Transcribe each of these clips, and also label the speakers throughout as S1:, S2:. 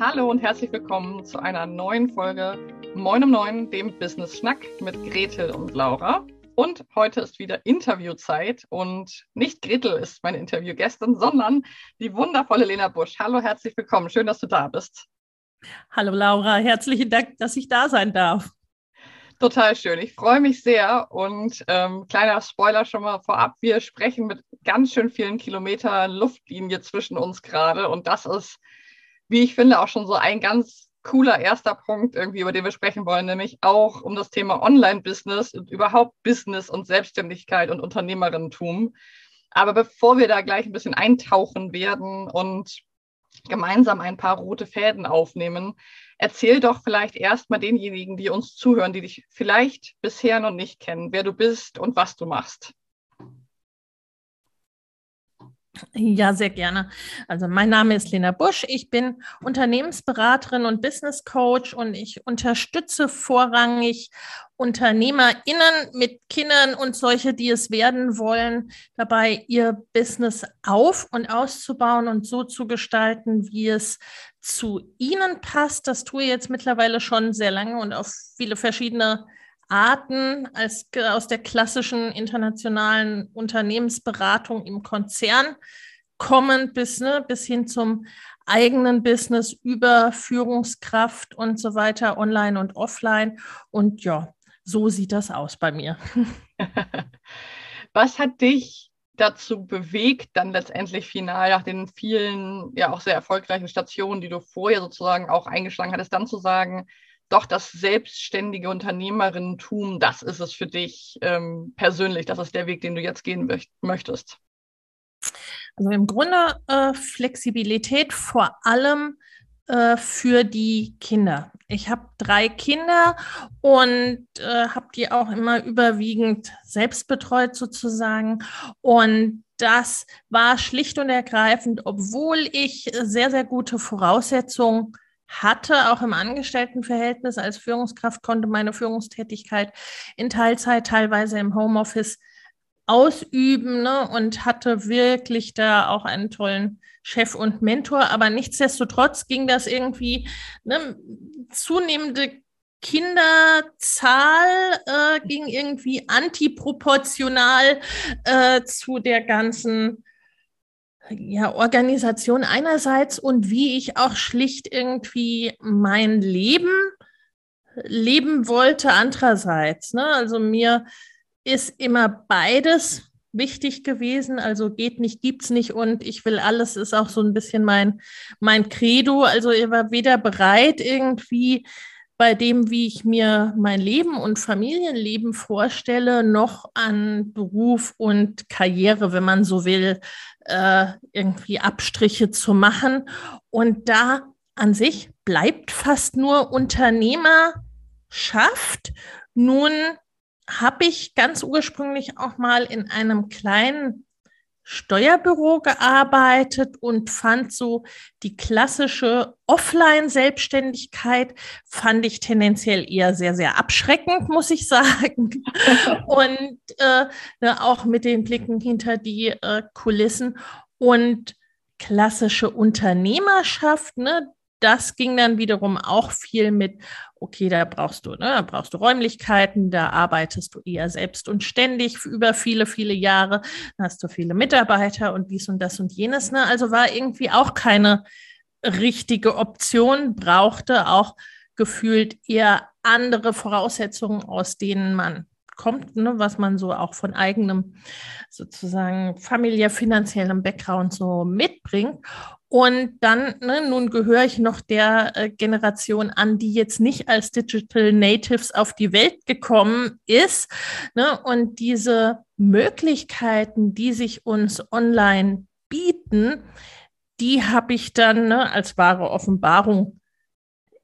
S1: Hallo und herzlich willkommen zu einer neuen Folge Moin um Neun, dem Business Schnack mit Gretel und Laura. Und heute ist wieder Interviewzeit und nicht Gretel ist meine Interviewgästin, sondern die wundervolle Lena Busch. Hallo, herzlich willkommen. Schön, dass du da bist.
S2: Hallo Laura, herzlichen Dank, dass ich da sein darf.
S1: Total schön. Ich freue mich sehr. Und ähm, kleiner Spoiler schon mal vorab. Wir sprechen mit ganz schön vielen Kilometern Luftlinie zwischen uns gerade. Und das ist, wie ich finde, auch schon so ein ganz cooler erster Punkt irgendwie, über den wir sprechen wollen, nämlich auch um das Thema Online-Business und überhaupt Business und Selbstständigkeit und Unternehmerinnentum. Aber bevor wir da gleich ein bisschen eintauchen werden und gemeinsam ein paar rote Fäden aufnehmen, erzähl doch vielleicht erstmal denjenigen, die uns zuhören, die dich vielleicht bisher noch nicht kennen, wer du bist und was du machst.
S2: Ja, sehr gerne. Also mein Name ist Lena Busch. Ich bin Unternehmensberaterin und Business Coach und ich unterstütze vorrangig UnternehmerInnen mit Kindern und solche, die es werden wollen, dabei ihr Business auf und auszubauen und so zu gestalten, wie es zu ihnen passt. Das tue ich jetzt mittlerweile schon sehr lange und auf viele verschiedene Arten als aus der klassischen internationalen Unternehmensberatung im Konzern kommend bis, ne, bis hin zum eigenen Business über Führungskraft und so weiter, online und offline. Und ja, so sieht das aus bei mir.
S1: Was hat dich dazu bewegt, dann letztendlich final nach den vielen, ja auch sehr erfolgreichen Stationen, die du vorher sozusagen auch eingeschlagen hattest, dann zu sagen, doch das selbstständige Unternehmerinnentum, das ist es für dich ähm, persönlich, das ist der Weg, den du jetzt gehen möcht möchtest?
S2: Also im Grunde äh, Flexibilität vor allem äh, für die Kinder. Ich habe drei Kinder und äh, habe die auch immer überwiegend selbst betreut sozusagen. Und das war schlicht und ergreifend, obwohl ich sehr, sehr gute Voraussetzungen hatte, auch im Angestelltenverhältnis als Führungskraft, konnte meine Führungstätigkeit in Teilzeit, teilweise im Homeoffice ausüben ne, und hatte wirklich da auch einen tollen Chef und Mentor. Aber nichtsdestotrotz ging das irgendwie ne, zunehmende Kinderzahl äh, ging irgendwie antiproportional äh, zu der ganzen ja, Organisation einerseits und wie ich auch schlicht irgendwie mein Leben leben wollte andererseits. Ne? Also mir ist immer beides wichtig gewesen. Also geht nicht, gibt's nicht und ich will alles ist auch so ein bisschen mein, mein Credo. Also ich war weder bereit irgendwie bei dem, wie ich mir mein Leben und Familienleben vorstelle, noch an Beruf und Karriere, wenn man so will, äh, irgendwie Abstriche zu machen. Und da an sich bleibt fast nur Unternehmerschaft. Nun habe ich ganz ursprünglich auch mal in einem kleinen Steuerbüro gearbeitet und fand so die klassische Offline-Selbstständigkeit fand ich tendenziell eher sehr, sehr abschreckend, muss ich sagen. und äh, ne, auch mit den Blicken hinter die äh, Kulissen und klassische Unternehmerschaft, ne, das ging dann wiederum auch viel mit, okay, da brauchst du, ne, da brauchst du Räumlichkeiten, da arbeitest du eher selbst und ständig über viele, viele Jahre, hast du viele Mitarbeiter und dies und das und jenes. Ne? Also war irgendwie auch keine richtige Option, brauchte auch gefühlt eher andere Voraussetzungen, aus denen man kommt, ne, was man so auch von eigenem sozusagen familiär finanziellem Background so mitbringt. Und dann, ne, nun gehöre ich noch der äh, Generation an, die jetzt nicht als Digital Natives auf die Welt gekommen ist. Ne, und diese Möglichkeiten, die sich uns online bieten, die habe ich dann ne, als wahre Offenbarung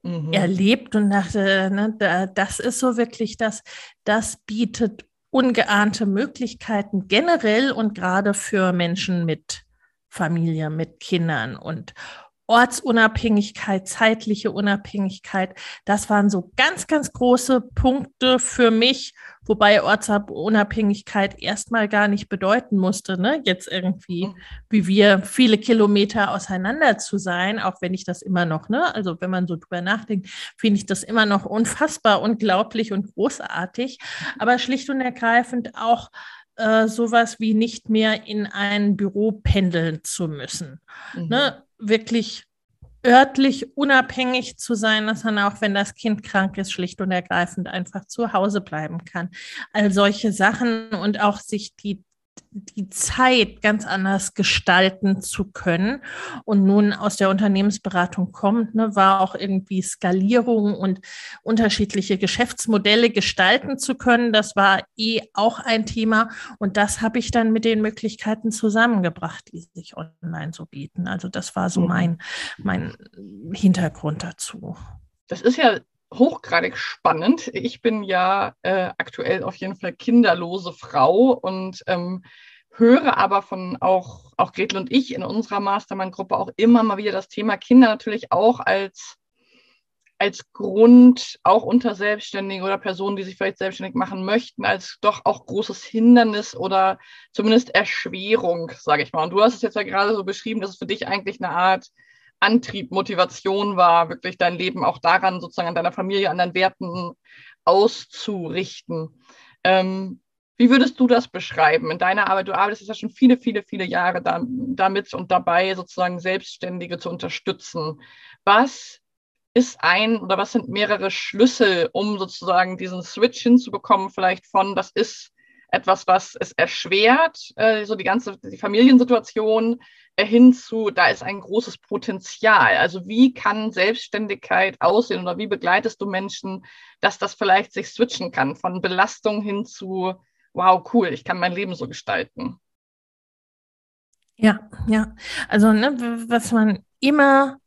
S2: mhm. erlebt und dachte, ne, da, das ist so wirklich das, das bietet ungeahnte Möglichkeiten generell und gerade für Menschen mit Familie mit Kindern und Ortsunabhängigkeit, zeitliche Unabhängigkeit. Das waren so ganz, ganz große Punkte für mich, wobei Ortsunabhängigkeit erstmal gar nicht bedeuten musste, ne? jetzt irgendwie, mhm. wie wir viele Kilometer auseinander zu sein, auch wenn ich das immer noch, ne? also wenn man so drüber nachdenkt, finde ich das immer noch unfassbar, unglaublich und großartig, aber schlicht und ergreifend auch äh, sowas wie nicht mehr in ein Büro pendeln zu müssen. Mhm. Ne? Wirklich örtlich unabhängig zu sein, dass man auch, wenn das Kind krank ist, schlicht und ergreifend einfach zu Hause bleiben kann. All solche Sachen und auch sich die die Zeit ganz anders gestalten zu können. Und nun aus der Unternehmensberatung kommt, ne, war auch irgendwie Skalierung und unterschiedliche Geschäftsmodelle gestalten zu können. Das war eh auch ein Thema. Und das habe ich dann mit den Möglichkeiten zusammengebracht, die sich online so bieten. Also das war so mhm. mein, mein Hintergrund dazu.
S1: Das ist ja hochgradig spannend. Ich bin ja äh, aktuell auf jeden Fall kinderlose Frau und ähm, höre aber von auch, auch Gretel und ich in unserer Mastermind-Gruppe auch immer mal wieder das Thema Kinder natürlich auch als, als Grund, auch unter Selbstständigen oder Personen, die sich vielleicht selbstständig machen möchten, als doch auch großes Hindernis oder zumindest Erschwerung, sage ich mal. Und du hast es jetzt ja gerade so beschrieben, dass es für dich eigentlich eine Art Antrieb, Motivation war, wirklich dein Leben auch daran, sozusagen an deiner Familie, an deinen Werten auszurichten. Ähm, wie würdest du das beschreiben in deiner Arbeit? Du arbeitest ja schon viele, viele, viele Jahre da, damit und dabei, sozusagen Selbstständige zu unterstützen. Was ist ein oder was sind mehrere Schlüssel, um sozusagen diesen Switch hinzubekommen, vielleicht von, das ist etwas, was es erschwert, äh, so die ganze die Familiensituation äh, hin zu, da ist ein großes Potenzial. Also wie kann Selbstständigkeit aussehen oder wie begleitest du Menschen, dass das vielleicht sich switchen kann von Belastung hin zu, wow, cool, ich kann mein Leben so gestalten.
S2: Ja, ja. Also ne, was man immer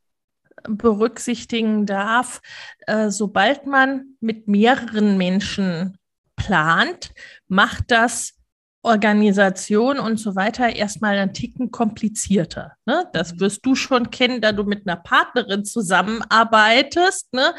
S2: berücksichtigen darf, äh, sobald man mit mehreren Menschen plant, macht das Organisation und so weiter erstmal ein Ticken komplizierter. Ne? Das mhm. wirst du schon kennen, da du mit einer Partnerin zusammenarbeitest. Ne?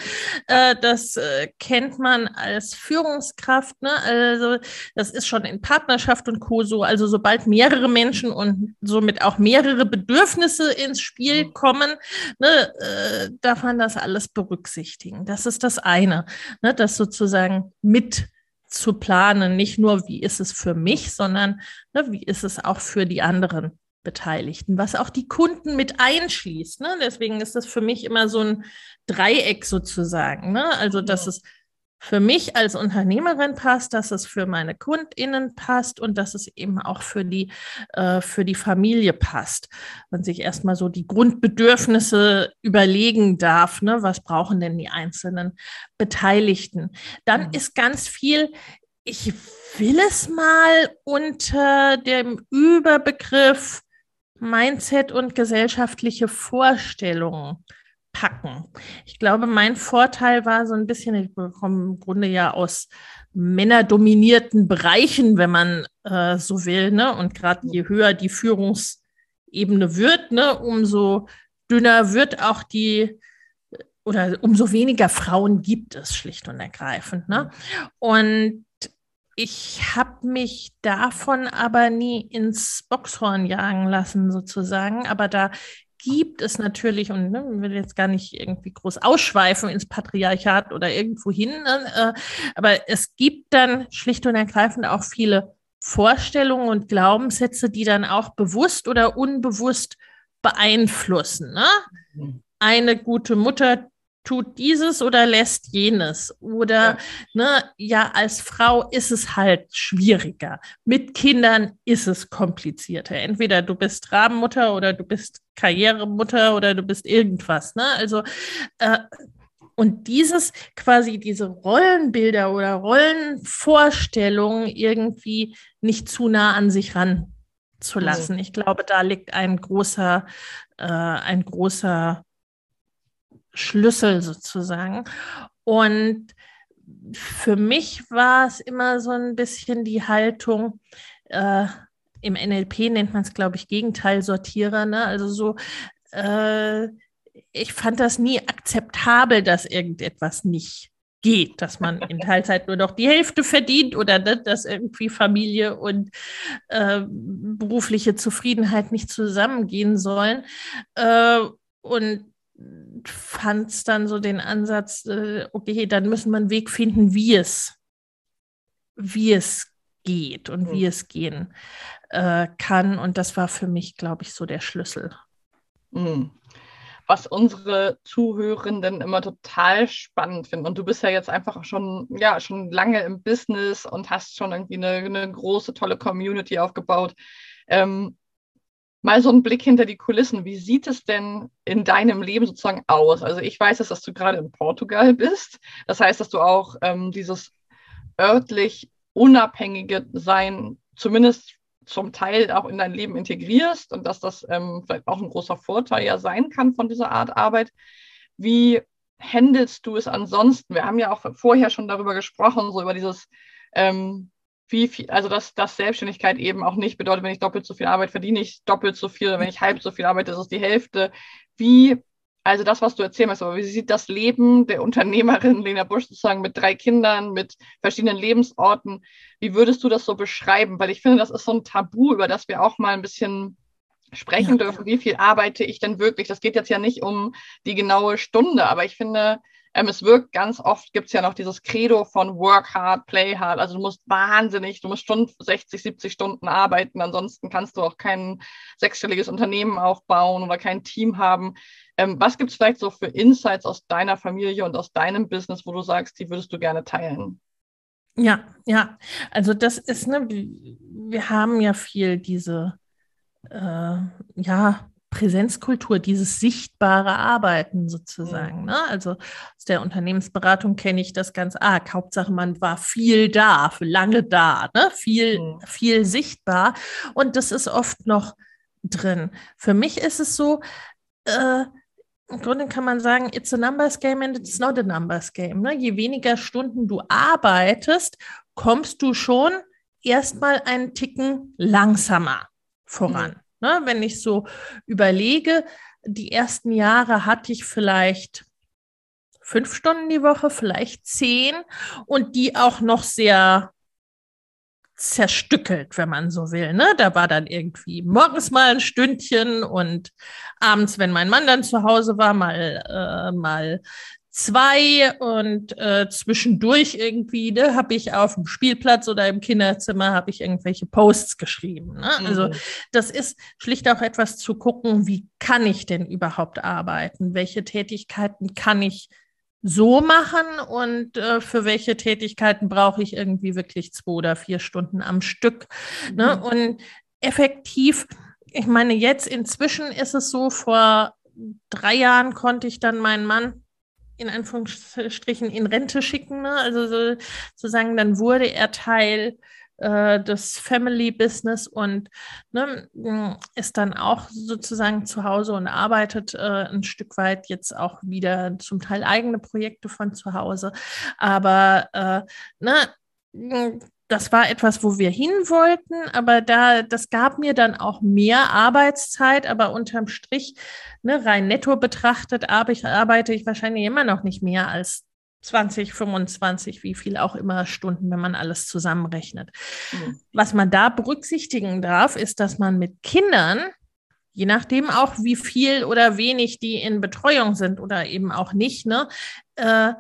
S2: Äh, das äh, kennt man als Führungskraft. Ne? Also das ist schon in Partnerschaft und Co. so. Also sobald mehrere Menschen und somit auch mehrere Bedürfnisse ins Spiel mhm. kommen, ne, äh, darf man das alles berücksichtigen. Das ist das eine, ne? das sozusagen mit zu planen. Nicht nur, wie ist es für mich, sondern ne, wie ist es auch für die anderen Beteiligten, was auch die Kunden mit einschließt. Ne? Deswegen ist das für mich immer so ein Dreieck sozusagen. Ne? Also, dass es für mich als Unternehmerin passt, dass es für meine KundInnen passt und dass es eben auch für die, äh, für die Familie passt. Man sich erstmal so die Grundbedürfnisse überlegen darf, ne? was brauchen denn die einzelnen Beteiligten. Dann mhm. ist ganz viel, ich will es mal unter dem Überbegriff Mindset und gesellschaftliche Vorstellungen packen. Ich glaube, mein Vorteil war so ein bisschen, ich komme im Grunde ja aus männerdominierten Bereichen, wenn man äh, so will, ne? Und gerade je höher die Führungsebene wird, ne, umso dünner wird auch die oder umso weniger Frauen gibt es schlicht und ergreifend. Ne? Und ich habe mich davon aber nie ins Boxhorn jagen lassen, sozusagen. Aber da gibt es natürlich, und ne, will jetzt gar nicht irgendwie groß ausschweifen ins Patriarchat oder irgendwo hin, ne, äh, aber es gibt dann schlicht und ergreifend auch viele Vorstellungen und Glaubenssätze, die dann auch bewusst oder unbewusst beeinflussen. Ne? Mhm. Eine gute Mutter tut dieses oder lässt jenes. Oder ja. ne, ja, als Frau ist es halt schwieriger. Mit Kindern ist es komplizierter. Entweder du bist Rabenmutter oder du bist Karrieremutter oder du bist irgendwas. Ne? Also äh, und dieses quasi diese Rollenbilder oder Rollenvorstellungen irgendwie nicht zu nah an sich ran zu lassen. Mhm. Ich glaube, da liegt ein großer, äh, ein großer Schlüssel sozusagen. Und für mich war es immer so ein bisschen die Haltung, äh, im NLP nennt man es, glaube ich, Gegenteilsortierer, ne? Also so, äh, ich fand das nie akzeptabel, dass irgendetwas nicht geht, dass man in Teilzeit nur noch die Hälfte verdient oder ne, dass irgendwie Familie und äh, berufliche Zufriedenheit nicht zusammengehen sollen. Äh, und fand es dann so den Ansatz, äh, okay, dann müssen wir einen Weg finden, wie es, wie es geht und mhm. wie es gehen äh, kann. Und das war für mich, glaube ich, so der Schlüssel.
S1: Mhm was unsere Zuhörenden immer total spannend finden. Und du bist ja jetzt einfach schon, ja, schon lange im Business und hast schon irgendwie eine, eine große, tolle Community aufgebaut. Ähm, mal so einen Blick hinter die Kulissen. Wie sieht es denn in deinem Leben sozusagen aus? Also ich weiß, dass du gerade in Portugal bist. Das heißt, dass du auch ähm, dieses örtlich unabhängige Sein zumindest zum Teil auch in dein Leben integrierst und dass das ähm, vielleicht auch ein großer Vorteil ja sein kann von dieser Art Arbeit. Wie handelst du es ansonsten? Wir haben ja auch vorher schon darüber gesprochen, so über dieses, ähm, wie viel, also dass, dass Selbstständigkeit eben auch nicht bedeutet, wenn ich doppelt so viel arbeite, verdiene ich doppelt so viel, wenn ich halb so viel arbeite, das ist die Hälfte. Wie also das, was du erzählen willst, aber wie sieht das Leben der Unternehmerin Lena Busch sozusagen mit drei Kindern, mit verschiedenen Lebensorten, wie würdest du das so beschreiben? Weil ich finde, das ist so ein Tabu, über das wir auch mal ein bisschen sprechen ja. dürfen. Wie viel arbeite ich denn wirklich? Das geht jetzt ja nicht um die genaue Stunde, aber ich finde, ähm, es wirkt ganz oft, gibt es ja noch dieses Credo von Work hard, play hard. Also du musst wahnsinnig, du musst Stunden, 60, 70 Stunden arbeiten, ansonsten kannst du auch kein sechsstelliges Unternehmen aufbauen oder kein Team haben. Ähm, was gibt es vielleicht so für Insights aus deiner Familie und aus deinem Business, wo du sagst, die würdest du gerne teilen?
S2: Ja, ja. Also das ist, ne, wir haben ja viel diese, äh, ja, Präsenzkultur, dieses sichtbare Arbeiten sozusagen. Mhm. Ne? Also aus der Unternehmensberatung kenne ich das ganz arg. Hauptsache, man war viel da, für lange da, ne? viel, mhm. viel sichtbar. Und das ist oft noch drin. Für mich ist es so, äh, im Grunde kann man sagen, it's a numbers game and it's not a numbers game. Ne? Je weniger Stunden du arbeitest, kommst du schon erstmal einen Ticken langsamer voran. Mhm. Ne? Wenn ich so überlege, die ersten Jahre hatte ich vielleicht fünf Stunden die Woche, vielleicht zehn und die auch noch sehr zerstückelt, wenn man so will. Ne? Da war dann irgendwie morgens mal ein Stündchen und abends, wenn mein Mann dann zu Hause war, mal, äh, mal zwei und äh, zwischendurch irgendwie ne, habe ich auf dem Spielplatz oder im Kinderzimmer habe ich irgendwelche Posts geschrieben. Ne? Also mhm. das ist schlicht auch etwas zu gucken, wie kann ich denn überhaupt arbeiten? Welche Tätigkeiten kann ich so machen und äh, für welche Tätigkeiten brauche ich irgendwie wirklich zwei oder vier Stunden am Stück. Ne? Mhm. Und effektiv, ich meine, jetzt inzwischen ist es so, vor drei Jahren konnte ich dann meinen Mann in Anführungsstrichen in Rente schicken. Ne? Also so, sozusagen, dann wurde er Teil äh, das Family Business und ne, ist dann auch sozusagen zu Hause und arbeitet äh, ein Stück weit jetzt auch wieder zum Teil eigene Projekte von zu Hause. Aber äh, ne, das war etwas, wo wir hin wollten, aber da, das gab mir dann auch mehr Arbeitszeit, aber unterm Strich, ne, rein netto betrachtet, arbeite ich wahrscheinlich immer noch nicht mehr als 20, 25, wie viel auch immer Stunden, wenn man alles zusammenrechnet. Mhm. Was man da berücksichtigen darf, ist, dass man mit Kindern, je nachdem auch wie viel oder wenig die in Betreuung sind oder eben auch nicht, ne, äh,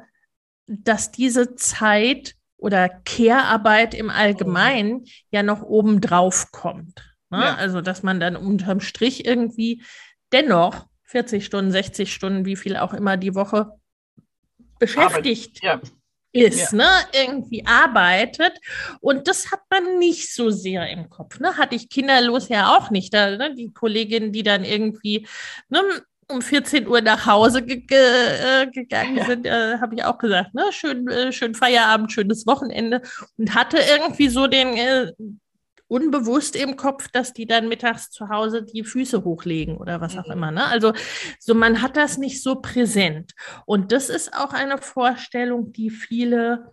S2: dass diese Zeit oder Care-Arbeit im Allgemeinen mhm. ja noch obendrauf kommt. Ne? Ja. Also, dass man dann unterm Strich irgendwie dennoch 40 Stunden, 60 Stunden, wie viel auch immer die Woche beschäftigt ja. ist, ja. ne, irgendwie arbeitet. Und das hat man nicht so sehr im Kopf. Ne? Hatte ich kinderlos ja auch nicht. Da, ne? Die Kolleginnen, die dann irgendwie ne, um 14 Uhr nach Hause ge ge äh, gegangen ja. sind, äh, habe ich auch gesagt, ne, schön, äh, schön Feierabend, schönes Wochenende und hatte irgendwie so den äh, unbewusst im Kopf, dass die dann mittags zu Hause die Füße hochlegen oder was auch mhm. immer. Ne? Also so man hat das nicht so präsent. Und das ist auch eine Vorstellung, die viele,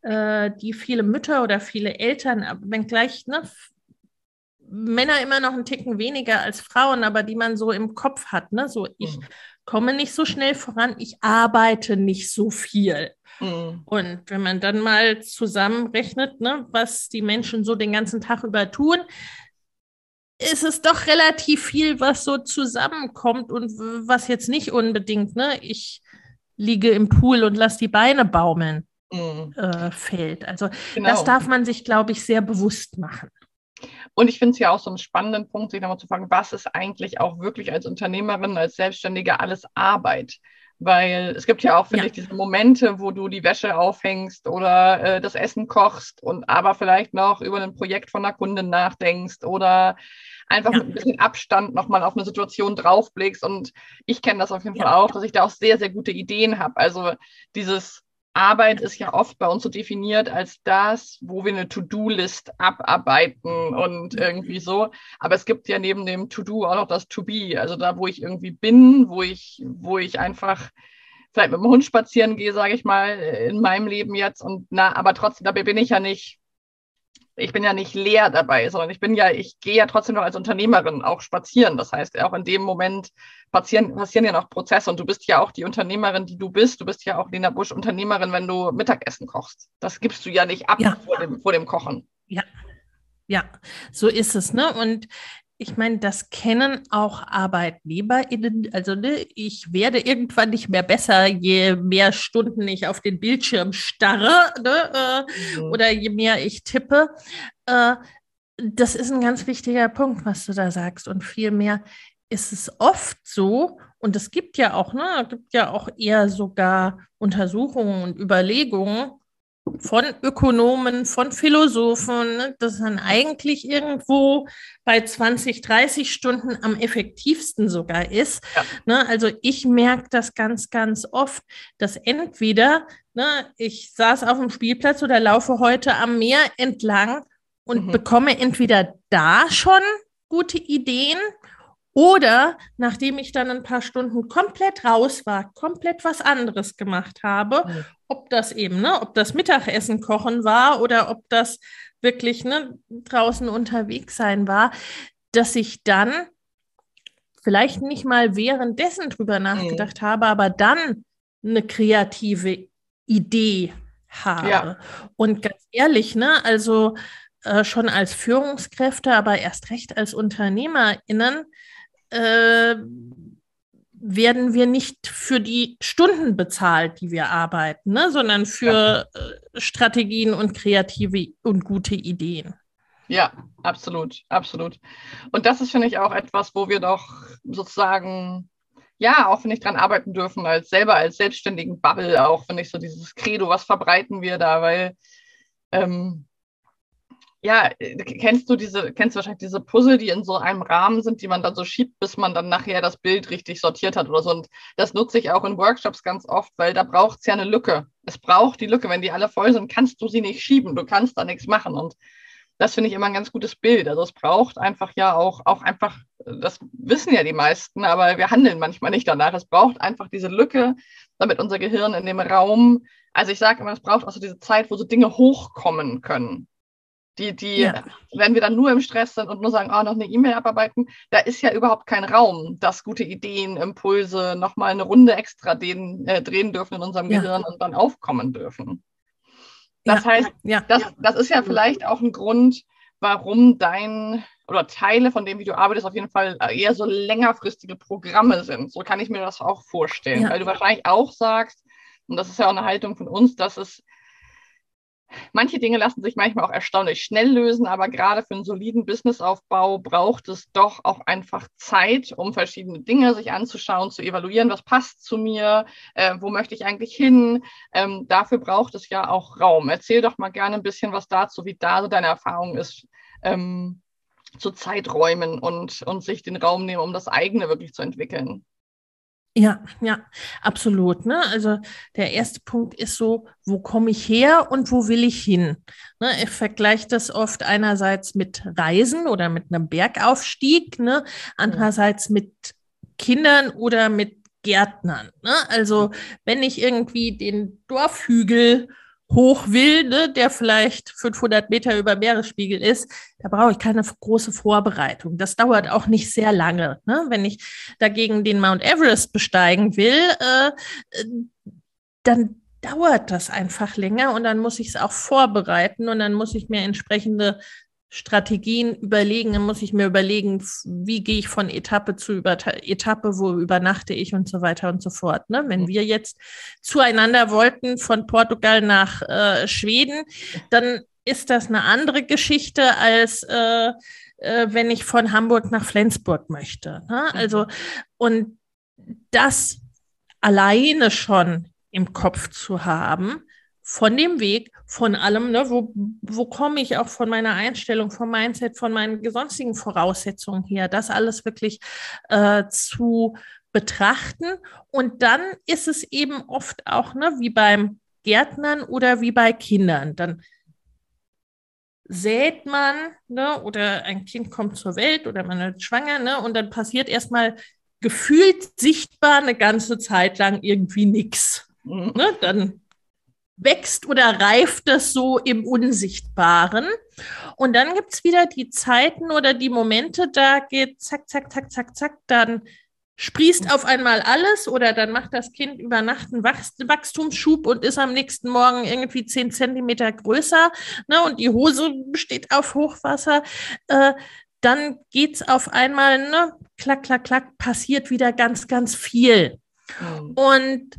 S2: äh, die viele Mütter oder viele Eltern, wenngleich ne, Männer immer noch einen Ticken weniger als Frauen, aber die man so im Kopf hat. Ne? So ich mhm. komme nicht so schnell voran, ich arbeite nicht so viel. Mhm. Und wenn man dann mal zusammenrechnet, ne, was die Menschen so den ganzen Tag über tun, ist es doch relativ viel, was so zusammenkommt und was jetzt nicht unbedingt, ne, ich liege im Pool und lasse die Beine baumeln, mhm. äh, fällt. Also genau. das darf man sich, glaube ich, sehr bewusst machen.
S1: Und ich finde es ja auch so einen spannenden Punkt, sich nochmal zu fragen, was ist eigentlich auch wirklich als Unternehmerin, als Selbstständige alles Arbeit? Weil es gibt ja auch, finde ja. ich, diese Momente, wo du die Wäsche aufhängst oder äh, das Essen kochst und aber vielleicht noch über ein Projekt von einer Kundin nachdenkst oder einfach ja. mit ein bisschen Abstand nochmal auf eine Situation draufblickst. Und ich kenne das auf jeden ja. Fall auch, dass ich da auch sehr, sehr gute Ideen habe. Also dieses Arbeit ist ja oft bei uns so definiert als das, wo wir eine To-Do-List abarbeiten und irgendwie so. Aber es gibt ja neben dem To-Do auch noch das To-Be, also da, wo ich irgendwie bin, wo ich, wo ich einfach vielleicht mit dem Hund spazieren gehe, sage ich mal, in meinem Leben jetzt. Und na, aber trotzdem, dabei bin ich ja nicht ich bin ja nicht leer dabei, sondern ich bin ja, ich gehe ja trotzdem noch als Unternehmerin auch spazieren. Das heißt, auch in dem Moment passieren, passieren ja noch Prozesse und du bist ja auch die Unternehmerin, die du bist. Du bist ja auch Lena Busch Unternehmerin, wenn du Mittagessen kochst. Das gibst du ja nicht ab ja. Vor, dem, vor dem Kochen.
S2: Ja. Ja, so ist es, ne? Und ich meine, das kennen auch ArbeitnehmerInnen. Also, ne, ich werde irgendwann nicht mehr besser, je mehr Stunden ich auf den Bildschirm starre ne, äh, mhm. oder je mehr ich tippe. Äh, das ist ein ganz wichtiger Punkt, was du da sagst. Und vielmehr ist es oft so, und es gibt ja auch, ne, gibt ja auch eher sogar Untersuchungen und Überlegungen, von Ökonomen, von Philosophen, ne, dass man eigentlich irgendwo bei 20, 30 Stunden am effektivsten sogar ist. Ja. Ne, also ich merke das ganz, ganz oft, dass entweder ne, ich saß auf dem Spielplatz oder laufe heute am Meer entlang und mhm. bekomme entweder da schon gute Ideen oder nachdem ich dann ein paar Stunden komplett raus war, komplett was anderes gemacht habe, mhm. Ob das eben, ne, ob das Mittagessen kochen war oder ob das wirklich ne, draußen unterwegs sein war, dass ich dann vielleicht nicht mal währenddessen drüber mhm. nachgedacht mhm. habe, aber dann eine kreative Idee habe. Ja. Und ganz ehrlich, ne, also äh, schon als Führungskräfte, aber erst recht als UnternehmerInnen, äh, werden wir nicht für die Stunden bezahlt, die wir arbeiten, ne, sondern für ja. äh, Strategien und kreative und gute Ideen.
S1: Ja, absolut, absolut. Und das ist, finde ich, auch etwas, wo wir doch sozusagen, ja, auch finde ich dran arbeiten dürfen, als selber als selbstständigen Bubble, auch finde ich so dieses Credo, was verbreiten wir da, weil ähm, ja, äh, kennst du diese, kennst du wahrscheinlich diese Puzzle, die in so einem Rahmen sind, die man dann so schiebt, bis man dann nachher das Bild richtig sortiert hat oder so. Und das nutze ich auch in Workshops ganz oft, weil da braucht es ja eine Lücke. Es braucht die Lücke. Wenn die alle voll sind, kannst du sie nicht schieben. Du kannst da nichts machen. Und das finde ich immer ein ganz gutes Bild. Also es braucht einfach ja auch, auch einfach, das wissen ja die meisten, aber wir handeln manchmal nicht danach. Es braucht einfach diese Lücke, damit unser Gehirn in dem Raum, also ich sage immer, es braucht auch so diese Zeit, wo so Dinge hochkommen können. Die, die, ja. wenn wir dann nur im Stress sind und nur sagen, oh, noch eine E-Mail abarbeiten, da ist ja überhaupt kein Raum, dass gute Ideen, Impulse nochmal eine Runde extra drehen, äh, drehen dürfen in unserem ja. Gehirn und dann aufkommen dürfen. Das ja. heißt, Das, das ist ja vielleicht auch ein Grund, warum dein oder Teile von dem, wie du arbeitest, auf jeden Fall eher so längerfristige Programme sind. So kann ich mir das auch vorstellen, weil du wahrscheinlich auch sagst, und das ist ja auch eine Haltung von uns, dass es Manche Dinge lassen sich manchmal auch erstaunlich schnell lösen, aber gerade für einen soliden Businessaufbau braucht es doch auch einfach Zeit, um verschiedene Dinge sich anzuschauen, zu evaluieren, was passt zu mir, äh, wo möchte ich eigentlich hin. Ähm, dafür braucht es ja auch Raum. Erzähl doch mal gerne ein bisschen was dazu, wie da so deine Erfahrung ist. Ähm, zu Zeiträumen und, und sich den Raum nehmen, um das eigene wirklich zu entwickeln.
S2: Ja, ja, absolut. Ne? Also der erste Punkt ist so, wo komme ich her und wo will ich hin? Ne? Ich vergleiche das oft einerseits mit Reisen oder mit einem Bergaufstieg, ne? andererseits mit Kindern oder mit Gärtnern. Ne? Also wenn ich irgendwie den Dorfhügel hoch will, ne, der vielleicht 500 Meter über Meeresspiegel ist, da brauche ich keine große Vorbereitung. Das dauert auch nicht sehr lange. Ne? Wenn ich dagegen den Mount Everest besteigen will, äh, dann dauert das einfach länger und dann muss ich es auch vorbereiten und dann muss ich mir entsprechende Strategien überlegen, dann muss ich mir überlegen, wie gehe ich von Etappe zu über Etappe, wo übernachte ich und so weiter und so fort. Ne? Wenn mhm. wir jetzt zueinander wollten von Portugal nach äh, Schweden, dann ist das eine andere Geschichte als äh, äh, wenn ich von Hamburg nach Flensburg möchte. Ne? Mhm. Also und das alleine schon im Kopf zu haben, von dem Weg, von allem, ne, wo, wo komme ich auch von meiner Einstellung, vom Mindset, von meinen sonstigen Voraussetzungen her, das alles wirklich äh, zu betrachten. Und dann ist es eben oft auch, ne, wie beim Gärtnern oder wie bei Kindern. Dann sät man, ne, oder ein Kind kommt zur Welt oder man wird schwanger, ne, und dann passiert erstmal gefühlt sichtbar eine ganze Zeit lang irgendwie nichts. Mhm. Ne, dann wächst oder reift es so im Unsichtbaren. Und dann gibt es wieder die Zeiten oder die Momente, da geht zack, zack, zack, zack, zack, dann sprießt auf einmal alles oder dann macht das Kind über Nacht einen Wachstumsschub und ist am nächsten Morgen irgendwie zehn Zentimeter größer ne, und die Hose steht auf Hochwasser. Äh, dann geht es auf einmal, ne, klack, klack, klack, passiert wieder ganz, ganz viel. Mhm. Und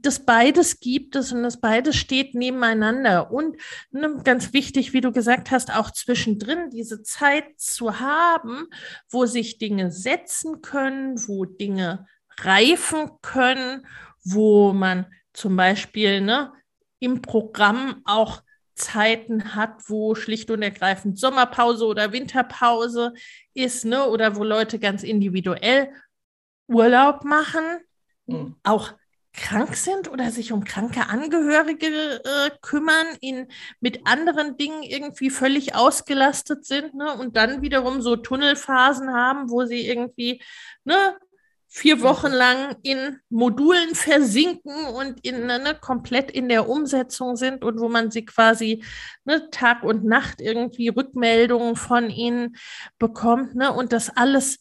S2: das beides gibt es und das beides steht nebeneinander. Und ne, ganz wichtig, wie du gesagt hast, auch zwischendrin diese Zeit zu haben, wo sich Dinge setzen können, wo Dinge reifen können, wo man zum Beispiel ne, im Programm auch Zeiten hat, wo schlicht und ergreifend Sommerpause oder Winterpause ist, ne, oder wo Leute ganz individuell Urlaub machen. Mhm. Auch krank sind oder sich um kranke Angehörige äh, kümmern, in, mit anderen Dingen irgendwie völlig ausgelastet sind ne? und dann wiederum so Tunnelphasen haben, wo sie irgendwie ne, vier Wochen lang in Modulen versinken und in, ne, ne, komplett in der Umsetzung sind und wo man sie quasi ne, Tag und Nacht irgendwie Rückmeldungen von ihnen bekommt. Ne? Und das alles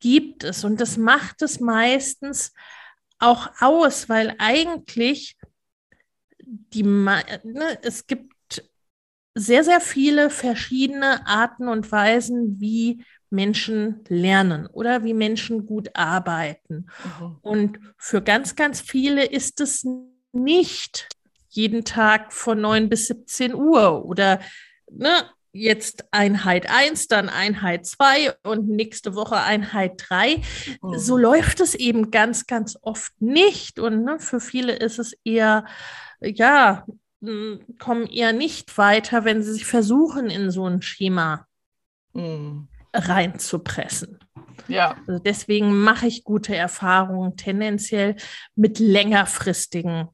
S2: gibt es und das macht es meistens auch aus, weil eigentlich die, ne, es gibt sehr, sehr viele verschiedene Arten und Weisen, wie Menschen lernen oder wie Menschen gut arbeiten. Mhm. Und für ganz, ganz viele ist es nicht jeden Tag von 9 bis 17 Uhr oder ne, jetzt Einheit 1, dann Einheit 2 und nächste Woche Einheit 3. Mhm. So läuft es eben ganz, ganz oft nicht. Und ne, für viele ist es eher, ja, kommen eher nicht weiter, wenn sie sich versuchen, in so ein Schema mhm. reinzupressen. Ja. Also deswegen mache ich gute Erfahrungen tendenziell mit längerfristigen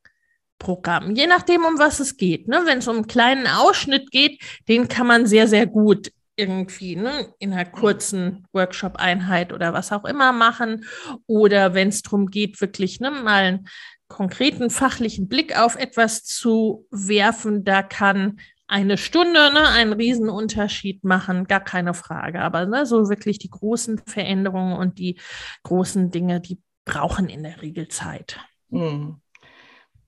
S2: Programm. Je nachdem, um was es geht. Ne? Wenn es um einen kleinen Ausschnitt geht, den kann man sehr, sehr gut irgendwie ne, in einer kurzen Workshop-Einheit oder was auch immer machen. Oder wenn es darum geht, wirklich ne, mal einen konkreten fachlichen Blick auf etwas zu werfen, da kann eine Stunde ne, einen Riesenunterschied machen, gar keine Frage. Aber ne, so wirklich die großen Veränderungen und die großen Dinge, die brauchen in der Regel Zeit. Mhm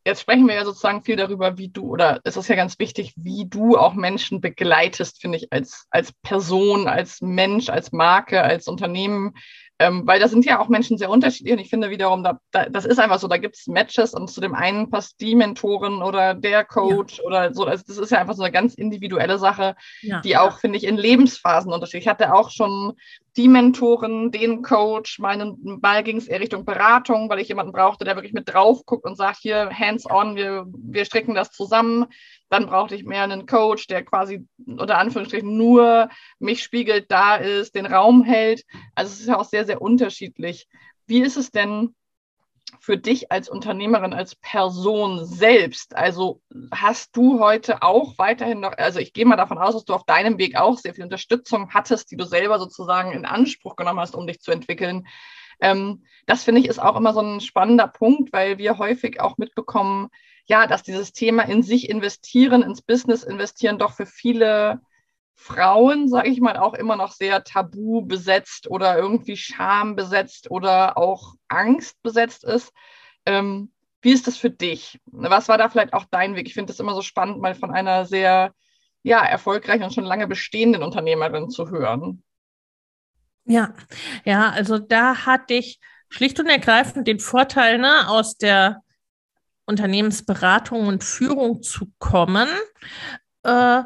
S1: jetzt sprechen wir ja sozusagen viel darüber, wie du, oder es ist ja ganz wichtig, wie du auch Menschen begleitest, finde ich, als, als Person, als Mensch, als Marke, als Unternehmen. Ähm, weil da sind ja auch Menschen sehr unterschiedlich und ich finde wiederum, da, da, das ist einfach so, da gibt es Matches und zu dem einen passt die Mentorin oder der Coach ja. oder so. Also das ist ja einfach so eine ganz individuelle Sache, ja. die auch, finde ich, in Lebensphasen unterschiedlich. Ich hatte auch schon die Mentorin, den Coach, meinen Ball ging es eher Richtung Beratung, weil ich jemanden brauchte, der wirklich mit drauf guckt und sagt, hier, hands on, wir, wir stricken das zusammen. Dann brauchte ich mehr einen Coach, der quasi unter Anführungsstrichen nur mich spiegelt, da ist, den Raum hält. Also es ist ja auch sehr, sehr unterschiedlich. Wie ist es denn für dich als Unternehmerin, als Person selbst? Also hast du heute auch weiterhin noch, also ich gehe mal davon aus, dass du auf deinem Weg auch sehr viel Unterstützung hattest, die du selber sozusagen in Anspruch genommen hast, um dich zu entwickeln. Ähm, das finde ich ist auch immer so ein spannender Punkt, weil wir häufig auch mitbekommen, ja, dass dieses Thema in sich investieren, ins Business investieren, doch für viele Frauen, sage ich mal, auch immer noch sehr tabu besetzt oder irgendwie Scham besetzt oder auch Angst besetzt ist. Ähm, Wie ist das für dich? Was war da vielleicht auch dein Weg? Ich finde das immer so spannend, mal von einer sehr ja, erfolgreichen und schon lange bestehenden Unternehmerin zu hören.
S2: Ja, ja, also da hatte ich schlicht und ergreifend den Vorteil, ne, aus der Unternehmensberatung und Führung zu kommen, äh,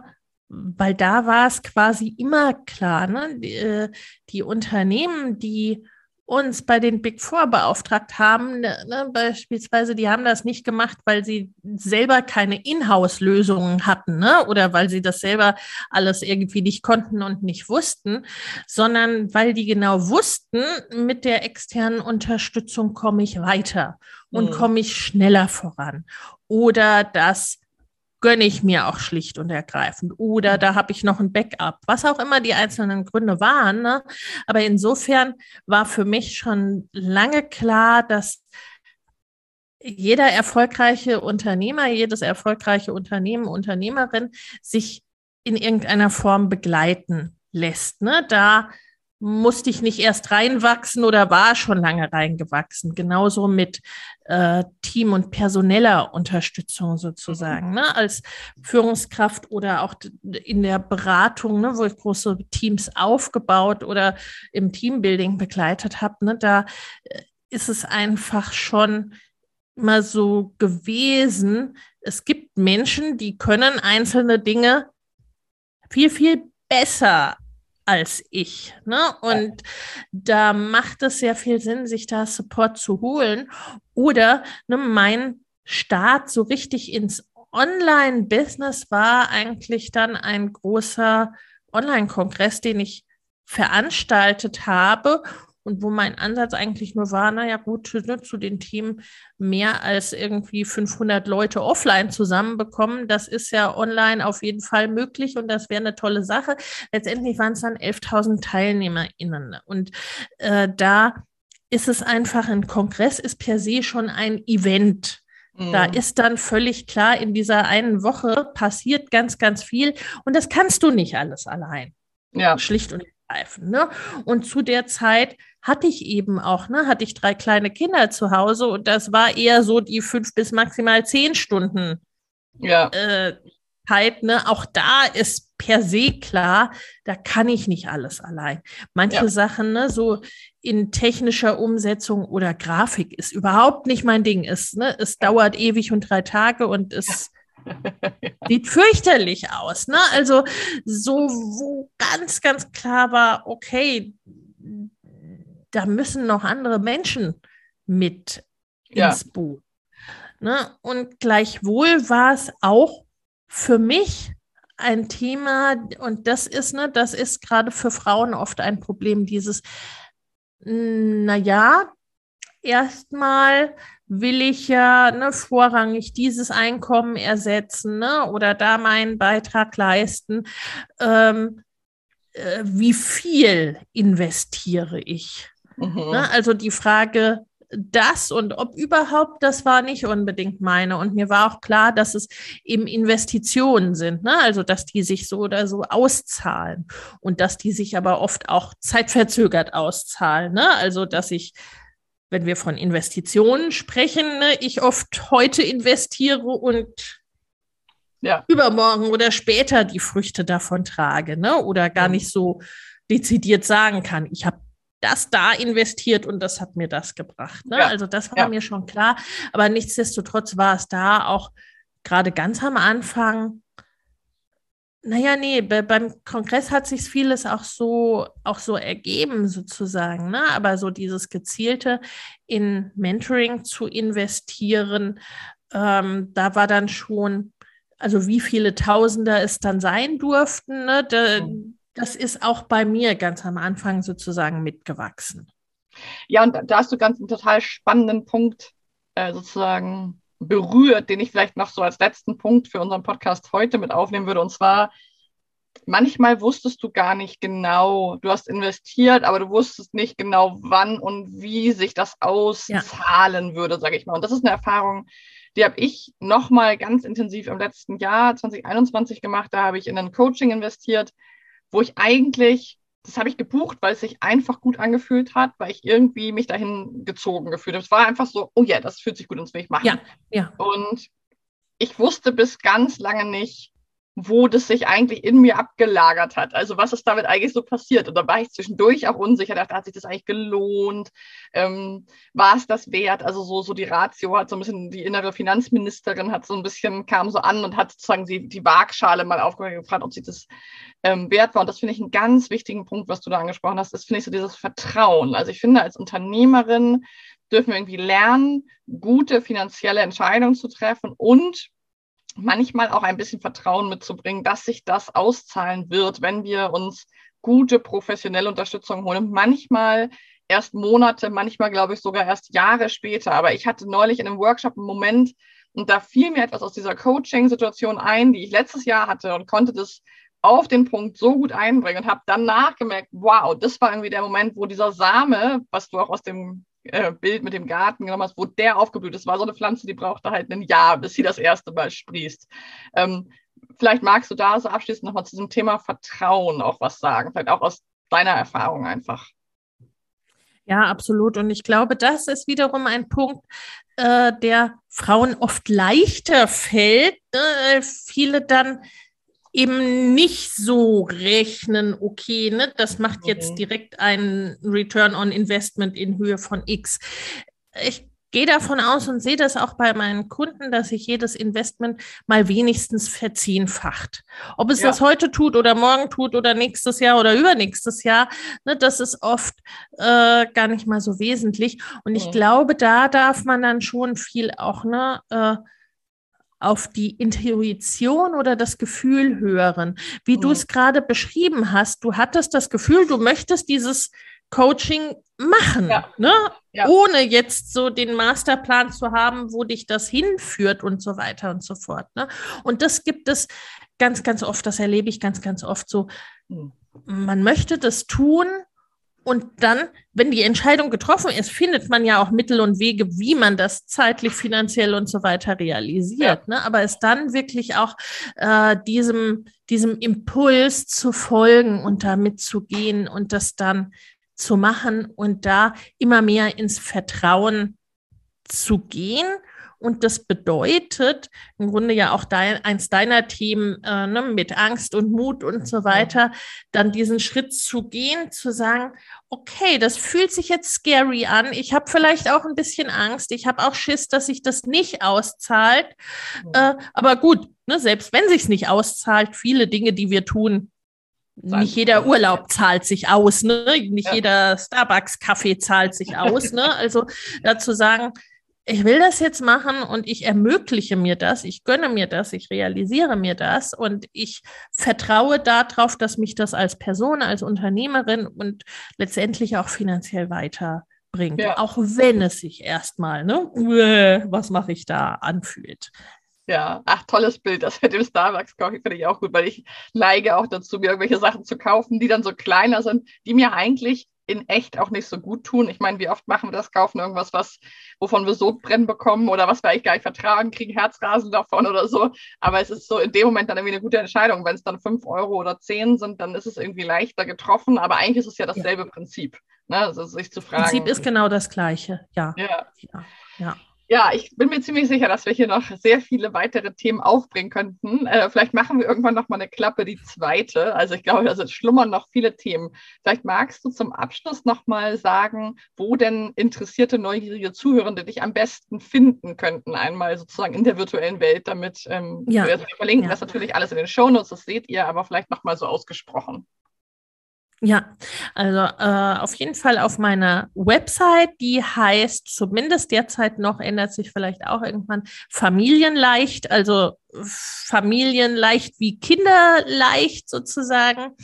S2: weil da war es quasi immer klar, ne, die, äh, die Unternehmen, die uns bei den Big Four beauftragt haben, ne, ne, beispielsweise, die haben das nicht gemacht, weil sie selber keine Inhouse-Lösungen hatten ne, oder weil sie das selber alles irgendwie nicht konnten und nicht wussten, sondern weil die genau wussten, mit der externen Unterstützung komme ich weiter und mhm. komme ich schneller voran. Oder dass gönne ich mir auch schlicht und ergreifend. Oder da habe ich noch ein Backup, was auch immer die einzelnen Gründe waren. Ne? Aber insofern war für mich schon lange klar, dass jeder erfolgreiche Unternehmer, jedes erfolgreiche Unternehmen, Unternehmerin sich in irgendeiner Form begleiten lässt. Ne? Da musste ich nicht erst reinwachsen oder war schon lange reingewachsen. Genauso mit äh, Team- und personeller Unterstützung sozusagen, mhm. ne? als Führungskraft oder auch in der Beratung, ne, wo ich große Teams aufgebaut oder im Teambuilding begleitet habe. Ne? Da äh, ist es einfach schon immer so gewesen. Es gibt Menschen, die können einzelne Dinge viel, viel besser als ich. Ne? Und da macht es sehr viel Sinn, sich da Support zu holen. Oder ne, mein Start so richtig ins Online-Business war eigentlich dann ein großer Online-Kongress, den ich veranstaltet habe und wo mein Ansatz eigentlich nur war, naja gut, ne, zu den Themen mehr als irgendwie 500 Leute offline zusammenbekommen, das ist ja online auf jeden Fall möglich und das wäre eine tolle Sache. Letztendlich waren es dann 11.000 TeilnehmerInnen und äh, da ist es einfach, ein Kongress ist per se schon ein Event. Da mhm. ist dann völlig klar, in dieser einen Woche passiert ganz, ganz viel und das kannst du nicht alles allein. Ja. Schlicht und ergreifend. Ne? Und zu der Zeit hatte ich eben auch, ne, hatte ich drei kleine Kinder zu Hause und das war eher so die fünf bis maximal zehn Stunden ja. äh, Zeit. Ne? Auch da ist per se klar, da kann ich nicht alles allein. Manche ja. Sachen, ne, so in technischer Umsetzung oder Grafik ist überhaupt nicht mein Ding. Es, ne, es dauert ewig und drei Tage und es sieht fürchterlich aus. Ne? Also so, wo ganz, ganz klar war, okay, da müssen noch andere Menschen mit ja. ins Boot. Ne? Und gleichwohl war es auch für mich ein Thema, und das ist, ne, das ist gerade für Frauen oft ein Problem, dieses, naja, erstmal will ich ja ne, vorrangig dieses Einkommen ersetzen ne, oder da meinen Beitrag leisten. Ähm, äh, wie viel investiere ich? Mhm. Ne? Also die Frage, das und ob überhaupt, das war nicht unbedingt meine. Und mir war auch klar, dass es eben Investitionen sind, ne? also dass die sich so oder so auszahlen und dass die sich aber oft auch zeitverzögert auszahlen. Ne? Also dass ich, wenn wir von Investitionen sprechen, ne, ich oft heute investiere und ja. übermorgen oder später die Früchte davon trage ne? oder gar mhm. nicht so dezidiert sagen kann, ich habe das da investiert und das hat mir das gebracht. Ne? Ja. Also das war ja. mir schon klar. Aber nichtsdestotrotz war es da auch gerade ganz am Anfang. Naja, nee, be beim Kongress hat sich vieles auch so, auch so ergeben, sozusagen. Ne? Aber so dieses gezielte in Mentoring zu investieren, ähm, da war dann schon, also wie viele Tausender es dann sein durften, ne? Da, mhm das ist auch bei mir ganz am Anfang sozusagen mitgewachsen.
S1: Ja, und da hast du ganz einen total spannenden Punkt äh, sozusagen berührt, den ich vielleicht noch so als letzten Punkt für unseren Podcast heute mit aufnehmen würde. Und zwar, manchmal wusstest du gar nicht genau, du hast investiert, aber du wusstest nicht genau, wann und wie sich das auszahlen ja. würde, sage ich mal. Und das ist eine Erfahrung, die habe ich nochmal ganz intensiv im letzten Jahr 2021 gemacht. Da habe ich in ein Coaching investiert wo ich eigentlich das habe ich gebucht, weil es sich einfach gut angefühlt hat, weil ich irgendwie mich dahin gezogen gefühlt habe. Es war einfach so, oh ja, yeah, das fühlt sich gut, das will ich machen.
S2: Ja, ja.
S1: Und ich wusste bis ganz lange nicht, wo das sich eigentlich in mir abgelagert hat. Also was ist damit eigentlich so passiert? Und da war ich zwischendurch auch unsicher, dachte, hat sich das eigentlich gelohnt? Ähm, war es das wert? Also so, so die Ratio hat so ein bisschen, die innere Finanzministerin hat so ein bisschen, kam so an und hat sozusagen die, die Waagschale mal aufgefragt, ob sich das ähm, wert war. Und das finde ich einen ganz wichtigen Punkt, was du da angesprochen hast, das finde ich so dieses Vertrauen. Also ich finde, als Unternehmerin dürfen wir irgendwie lernen, gute finanzielle Entscheidungen zu treffen und manchmal auch ein bisschen Vertrauen mitzubringen, dass sich das auszahlen wird, wenn wir uns gute professionelle Unterstützung holen. Manchmal erst Monate, manchmal glaube ich sogar erst Jahre später. Aber ich hatte neulich in einem Workshop einen Moment und da fiel mir etwas aus dieser Coaching-Situation ein, die ich letztes Jahr hatte und konnte das auf den Punkt so gut einbringen und habe danach gemerkt, wow, das war irgendwie der Moment, wo dieser Same, was du auch aus dem äh, Bild mit dem Garten genommen hast, wo der aufgeblüht ist, war so eine Pflanze, die brauchte halt ein Jahr, bis sie das erste Mal sprießt. Ähm, vielleicht magst du da so abschließend nochmal zu diesem Thema Vertrauen auch was sagen, vielleicht auch aus deiner Erfahrung einfach.
S2: Ja, absolut. Und ich glaube, das ist wiederum ein Punkt, äh, der Frauen oft leichter fällt. Ne? Viele dann eben nicht so rechnen, okay, ne, das macht jetzt mhm. direkt ein Return on Investment in Höhe von X. Ich gehe davon aus und sehe das auch bei meinen Kunden, dass sich jedes Investment mal wenigstens verzehnfacht. Ob es ja. das heute tut oder morgen tut oder nächstes Jahr oder übernächstes Jahr, ne, das ist oft äh, gar nicht mal so wesentlich. Und ich mhm. glaube, da darf man dann schon viel auch ne, äh, auf die Intuition oder das Gefühl hören. Wie mhm. du es gerade beschrieben hast, du hattest das Gefühl, du möchtest dieses Coaching machen, ja. Ne? Ja. ohne jetzt so den Masterplan zu haben, wo dich das hinführt und so weiter und so fort. Ne? Und das gibt es ganz, ganz oft, das erlebe ich ganz, ganz oft so. Mhm. Man möchte das tun, und dann, wenn die Entscheidung getroffen ist, findet man ja auch Mittel und Wege, wie man das zeitlich, finanziell und so weiter realisiert. Ja. Ne? Aber es dann wirklich auch äh, diesem, diesem Impuls zu folgen und damit zu gehen und das dann zu machen und da immer mehr ins Vertrauen zu gehen und das bedeutet im Grunde ja auch dein, eins deiner Themen äh, ne, mit Angst und Mut und so weiter, dann diesen Schritt zu gehen, zu sagen, okay, das fühlt sich jetzt scary an. Ich habe vielleicht auch ein bisschen Angst. Ich habe auch Schiss, dass sich das nicht auszahlt. Äh, aber gut, ne, selbst wenn sich nicht auszahlt, viele Dinge, die wir tun, nicht jeder Urlaub zahlt sich aus, ne? Nicht ja. jeder Starbucks-Kaffee zahlt sich aus, ne? Also dazu sagen, ich will das jetzt machen und ich ermögliche mir das, ich gönne mir das, ich realisiere mir das und ich vertraue darauf, dass mich das als Person, als Unternehmerin und letztendlich auch finanziell weiterbringt, ja. auch wenn es sich erstmal, ne, was mache ich da, anfühlt.
S1: Ja, ach, tolles Bild. Das mit dem Starbucks-Coffee finde ich auch gut, weil ich neige auch dazu, mir irgendwelche Sachen zu kaufen, die dann so kleiner sind, die mir eigentlich in echt auch nicht so gut tun. Ich meine, wie oft machen wir das, kaufen irgendwas, was, wovon wir so brennen bekommen oder was wir eigentlich gar nicht vertragen, kriegen Herzrasen davon oder so. Aber es ist so in dem Moment dann irgendwie eine gute Entscheidung. Wenn es dann fünf Euro oder zehn sind, dann ist es irgendwie leichter getroffen. Aber eigentlich ist es ja dasselbe ja. Prinzip. Ne? Also sich zu fragen.
S2: Prinzip ist genau das gleiche, ja.
S1: Ja. ja. ja. Ja, ich bin mir ziemlich sicher, dass wir hier noch sehr viele weitere Themen aufbringen könnten. Äh, vielleicht machen wir irgendwann noch mal eine Klappe, die zweite. Also ich glaube, da schlummern noch viele Themen. Vielleicht magst du zum Abschluss noch mal sagen, wo denn interessierte, neugierige Zuhörende dich am besten finden könnten, einmal sozusagen in der virtuellen Welt, damit ähm, ja. wir verlinken ja. das natürlich alles in den Shownotes, das seht ihr, aber vielleicht noch mal so ausgesprochen.
S2: Ja, also äh, auf jeden Fall auf meiner Website, die heißt zumindest derzeit noch, ändert sich vielleicht auch irgendwann, Familienleicht, also Familienleicht wie Kinderleicht sozusagen.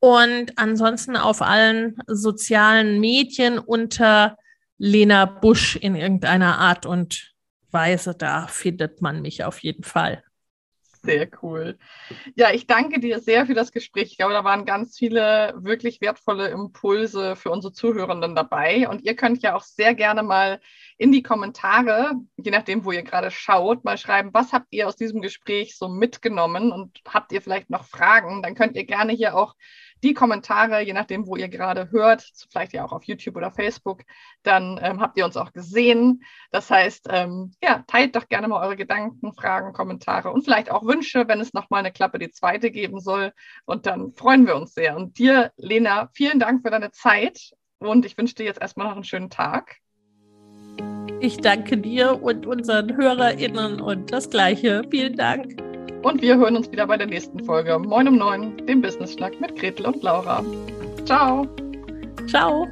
S2: Und ansonsten auf allen sozialen Medien unter Lena Busch in irgendeiner Art und Weise, da findet man mich auf jeden Fall.
S1: Sehr cool. Ja, ich danke dir sehr für das Gespräch. Ich glaube, da waren ganz viele wirklich wertvolle Impulse für unsere Zuhörenden dabei. Und ihr könnt ja auch sehr gerne mal in die Kommentare, je nachdem, wo ihr gerade schaut, mal schreiben, was habt ihr aus diesem Gespräch so mitgenommen und habt ihr vielleicht noch Fragen? Dann könnt ihr gerne hier auch die Kommentare, je nachdem, wo ihr gerade hört, vielleicht ja auch auf YouTube oder Facebook, dann ähm, habt ihr uns auch gesehen. Das heißt, ähm, ja, teilt doch gerne mal eure Gedanken, Fragen, Kommentare und vielleicht auch Wünsche, wenn es nochmal eine Klappe die zweite geben soll. Und dann freuen wir uns sehr. Und dir, Lena, vielen Dank für deine Zeit und ich wünsche dir jetzt erstmal noch einen schönen Tag.
S2: Ich danke dir und unseren HörerInnen und das Gleiche. Vielen Dank.
S1: Und wir hören uns wieder bei der nächsten Folge. Moin um neun, dem Business Schnack mit Gretel und Laura. Ciao.
S2: Ciao.